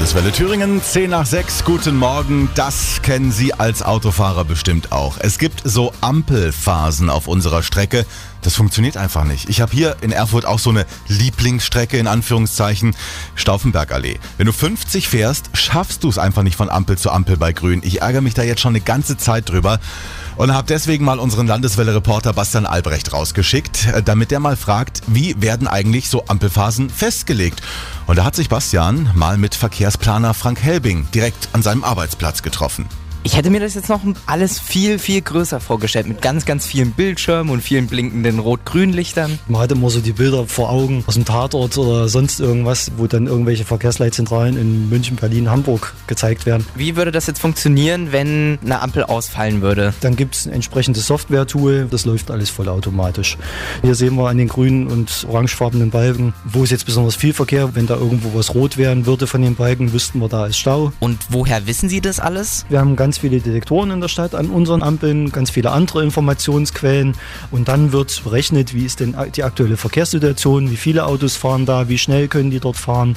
Landeswelle Thüringen, 10 nach 6, guten Morgen. Das kennen Sie als Autofahrer bestimmt auch. Es gibt so Ampelphasen auf unserer Strecke. Das funktioniert einfach nicht. Ich habe hier in Erfurt auch so eine Lieblingsstrecke in Anführungszeichen, Stauffenbergallee. Wenn du 50 fährst, schaffst du es einfach nicht von Ampel zu Ampel bei Grün. Ich ärgere mich da jetzt schon eine ganze Zeit drüber und habe deswegen mal unseren Landeswelle-Reporter Bastian Albrecht rausgeschickt, äh, damit der mal fragt, wie werden eigentlich so Ampelphasen festgelegt. Und da hat sich Bastian mal mit Verkehrsplaner Frank Helbing direkt an seinem Arbeitsplatz getroffen. Ich hätte mir das jetzt noch alles viel, viel größer vorgestellt, mit ganz, ganz vielen Bildschirmen und vielen blinkenden Rot-Grün-Lichtern. Man hatte immer so die Bilder vor Augen aus dem Tatort oder sonst irgendwas, wo dann irgendwelche Verkehrsleitzentralen in München, Berlin, Hamburg gezeigt werden. Wie würde das jetzt funktionieren, wenn eine Ampel ausfallen würde? Dann gibt es ein entsprechendes Software-Tool, das läuft alles vollautomatisch. Hier sehen wir an den grünen und orangefarbenen Balken, wo ist jetzt besonders viel Verkehr. Wenn da irgendwo was rot werden würde von den Balken, wüssten wir, da ist Stau. Und woher wissen Sie das alles? Wir haben ganz ganz viele Detektoren in der Stadt an unseren Ampeln, ganz viele andere Informationsquellen und dann wird berechnet, wie ist denn die aktuelle Verkehrssituation, wie viele Autos fahren da, wie schnell können die dort fahren.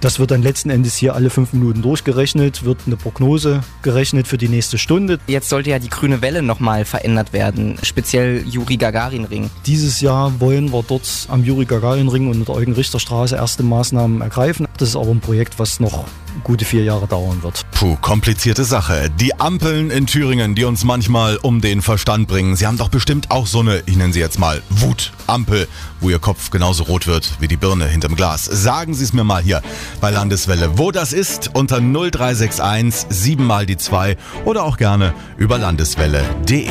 Das wird dann letzten Endes hier alle fünf Minuten durchgerechnet, wird eine Prognose gerechnet für die nächste Stunde. Jetzt sollte ja die grüne Welle nochmal verändert werden, speziell Juri Gagarin Ring. Dieses Jahr wollen wir dort am Juri Gagarin Ring und der Eugen-Richter-Straße erste Maßnahmen ergreifen. Das ist aber ein Projekt, was noch gute vier Jahre dauern wird. Puh, komplizierte Sache. Die Ampeln in Thüringen, die uns manchmal um den Verstand bringen. Sie haben doch bestimmt auch so eine, ich nenne sie jetzt mal, Wutampel, wo Ihr Kopf genauso rot wird wie die Birne hinterm Glas. Sagen Sie es mir mal hier bei Landeswelle, wo das ist, unter 0361 7 mal die 2 oder auch gerne über landeswelle.de.